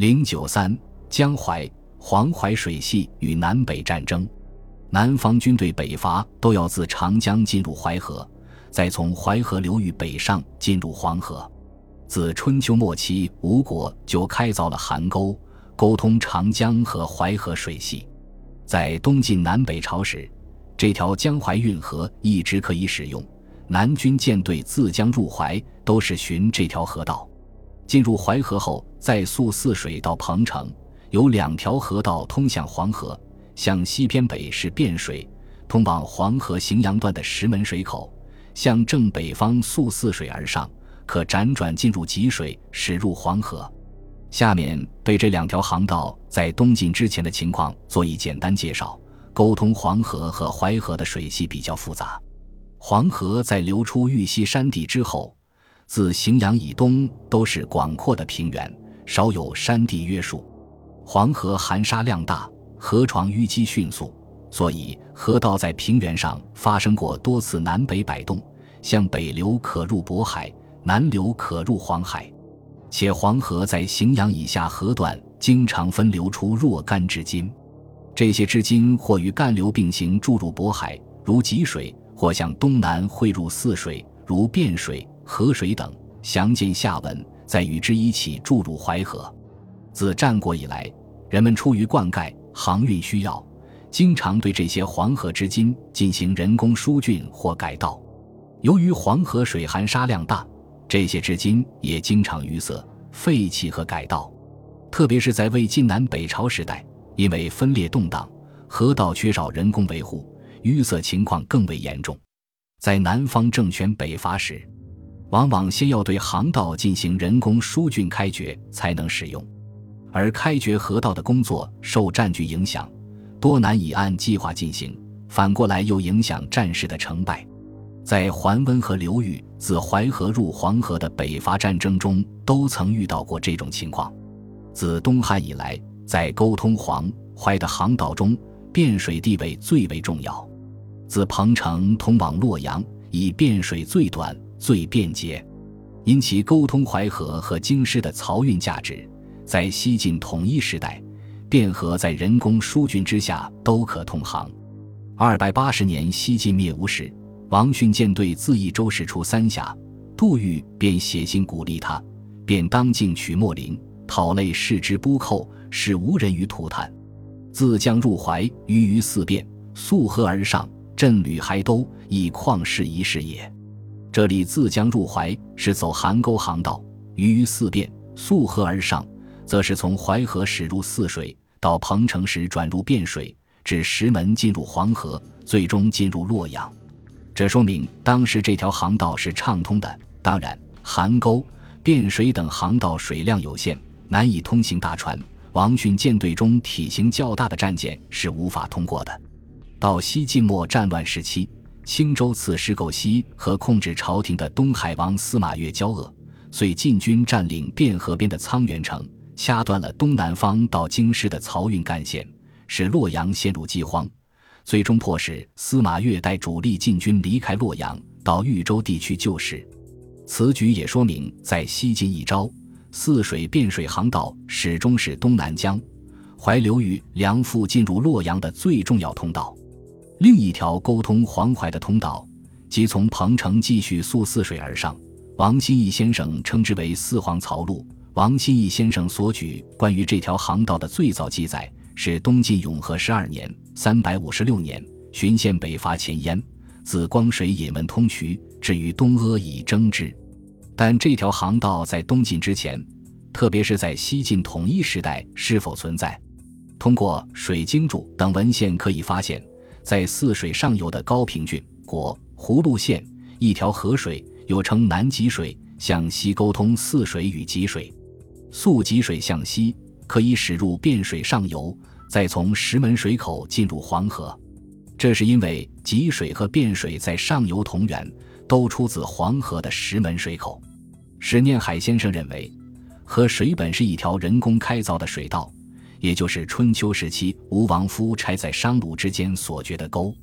零九三江淮黄淮水系与南北战争，南方军队北伐都要自长江进入淮河，再从淮河流域北上进入黄河。自春秋末期，吴国就开凿了邗沟，沟通长江和淮河水系。在东晋南北朝时，这条江淮运河一直可以使用。南军舰队自江入淮，都是循这条河道。进入淮河后，再溯泗水到彭城，有两条河道通向黄河。向西偏北是汴水，通往黄河荥阳段的石门水口；向正北方溯泗水而上，可辗转进入济水，驶入黄河。下面对这两条航道在东晋之前的情况做一简单介绍。沟通黄河和淮河的水系比较复杂，黄河在流出玉溪山地之后。自荥阳以东都是广阔的平原，少有山地约束。黄河含沙量大，河床淤积迅速，所以河道在平原上发生过多次南北摆动，向北流可入渤海，南流可入黄海。且黄河在荥阳以下河段经常分流出若干支津，这些支津或与干流并行注入渤海，如济水；或向东南汇入泗水，如汴水。河水等详见下文，再与之一起注入淮河。自战国以来，人们出于灌溉、航运需要，经常对这些黄河之津进行人工疏浚或改道。由于黄河水含沙量大，这些支津也经常淤塞、废弃和改道。特别是在魏晋南北朝时代，因为分裂动荡，河道缺少人工维护，淤塞情况更为严重。在南方政权北伐时，往往先要对航道进行人工疏浚开掘，才能使用。而开掘河道的工作受战局影响，多难以按计划进行，反过来又影响战事的成败。在桓温和流域自淮河入黄河的北伐战争中，都曾遇到过这种情况。自东汉以来，在沟通黄淮的航道中，汴水地位最为重要。自彭城通往洛阳，以汴水最短。最便捷，因其沟通淮河和京师的漕运价值，在西晋统一时代，汴河在人工疏浚之下都可通航。二百八十年，西晋灭吴时，王逊舰队自益州驶出三峡，杜预便写信鼓励他，便当进取莫陵，讨类视之不寇，使无人于涂炭。自江入淮，于于四变，溯河而上，振履还都，以旷世一事也。这里自江入淮是走邗沟航道，于于四变溯河而上，则是从淮河驶入泗水，到彭城时转入汴水，至石门进入黄河，最终进入洛阳。这说明当时这条航道是畅通的。当然，邗沟、汴水等航道水量有限，难以通行大船。王浚舰队中体型较大的战舰是无法通过的。到西晋末战乱时期。青州刺史苟西和控制朝廷的东海王司马越交恶，遂进军占领汴河边的沧源城，掐断了东南方到京师的漕运干线，使洛阳陷入饥荒，最终迫使司马越带主力进军离开洛阳，到豫州地区救市。此举也说明，在西晋一朝，泗水汴水航道始终是东南江淮流域粮赋进入洛阳的最重要通道。另一条沟通黄淮的通道，即从彭城继续溯泗水而上。王新义先生称之为四黄槽路。王新义先生所举关于这条航道的最早记载，是东晋永和十二年（三百五十六年）巡县北伐前燕，自光水引汶通衢，至于东阿以征之。但这条航道在东晋之前，特别是在西晋统一时代是否存在？通过《水经注》等文献可以发现。在泗水上游的高平郡国葫芦县，一条河水，又称南极水，向西沟通泗水与济水。溯济水向西，可以驶入汴水上游，再从石门水口进入黄河。这是因为济水和汴水在上游同源，都出自黄河的石门水口。史念海先生认为，河水本是一条人工开凿的水道。也就是春秋时期吴王夫差在商鲁之间所掘的沟，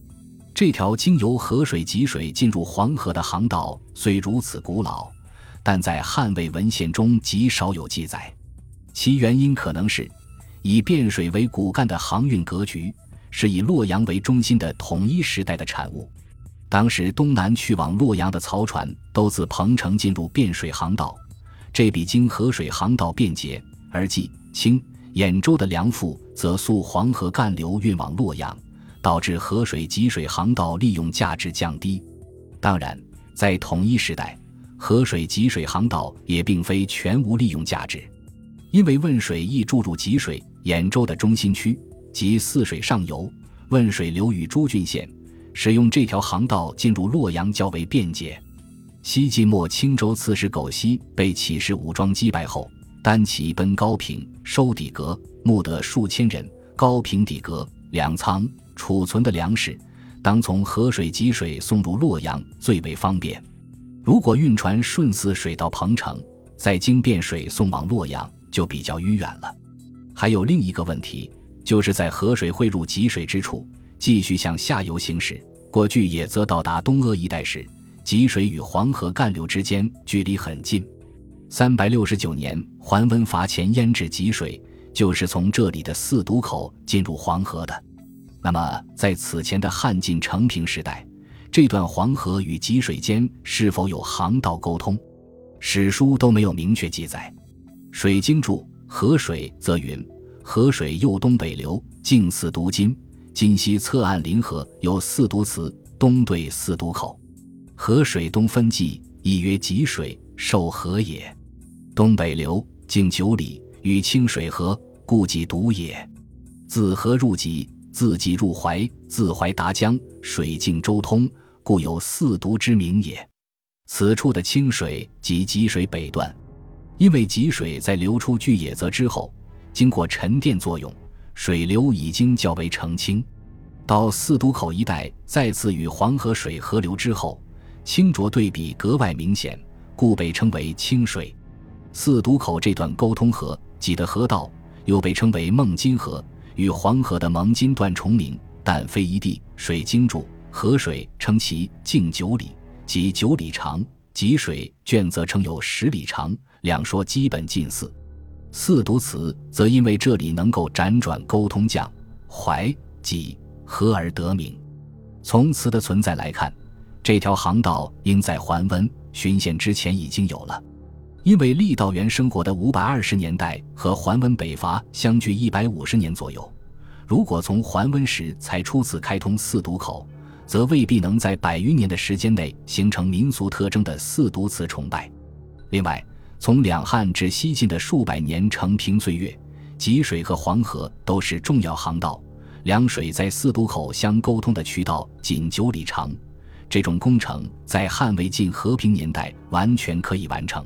这条经由河水汲水进入黄河的航道虽如此古老，但在汉魏文献中极少有记载。其原因可能是以汴水为骨干的航运格局是以洛阳为中心的统一时代的产物。当时东南去往洛阳的漕船都自彭城进入汴水航道，这比经河水航道便捷；而冀、青、兖州的粮赋则溯黄河干流运往洛阳，导致河水集水航道利用价值降低。当然，在统一时代，河水集水航道也并非全无利用价值。因为汶水易注入吉水、兖州的中心区及泗水上游，汶水流域诸郡县，使用这条航道进入洛阳较为便捷。西晋末，青州刺史苟晞被起事武装击败后，单骑奔高平，收底阁，募得数千人。高平底阁粮仓储存的粮食，当从河水汲水送入洛阳最为方便。如果运船顺泗水到彭城，再经汴水送往洛阳。就比较迂远了。还有另一个问题，就是在河水汇入汲水之处，继续向下游行驶，过巨野则到达东阿一带时，汲水与黄河干流之间距离很近。三百六十九年，桓温伐前淹至吉水，就是从这里的四渡口进入黄河的。那么，在此前的汉晋成平时代，这段黄河与吉水间是否有航道沟通？史书都没有明确记载。水经注河水则云：河水右东北流，径四渎津，今西侧岸临河，有四渎祠，东对四渎口。河水东分际，亦曰吉水，受河也。东北流，径九里，与清水河，故即渎也。自河入济，自济入淮，自淮达江，水径周通，故有四渎之名也。此处的清水即吉水北段。因为吉水在流出巨野泽之后，经过沉淀作用，水流已经较为澄清。到四渡口一带，再次与黄河水合流之后，清浊对比格外明显，故被称为清水。四渡口这段沟通河挤的河道，又被称为孟津河，与黄河的蒙津段重名，但非一地。水经注河水称其径九里，即九里长；吉水卷则称有十里长。两说基本近似，四渎祠则因为这里能够辗转沟通江淮济河而得名。从祠的存在来看，这条航道应在桓温巡县之前已经有了。因为郦道元生活的五百二十年代和桓温北伐相距一百五十年左右，如果从桓温时才初次开通四渎口，则未必能在百余年的时间内形成民俗特征的四渎祠崇拜。另外，从两汉至西晋的数百年承平岁月，吉水和黄河都是重要航道，两水在四渡口相沟通的渠道仅九里长。这种工程在汉魏晋和平年代完全可以完成。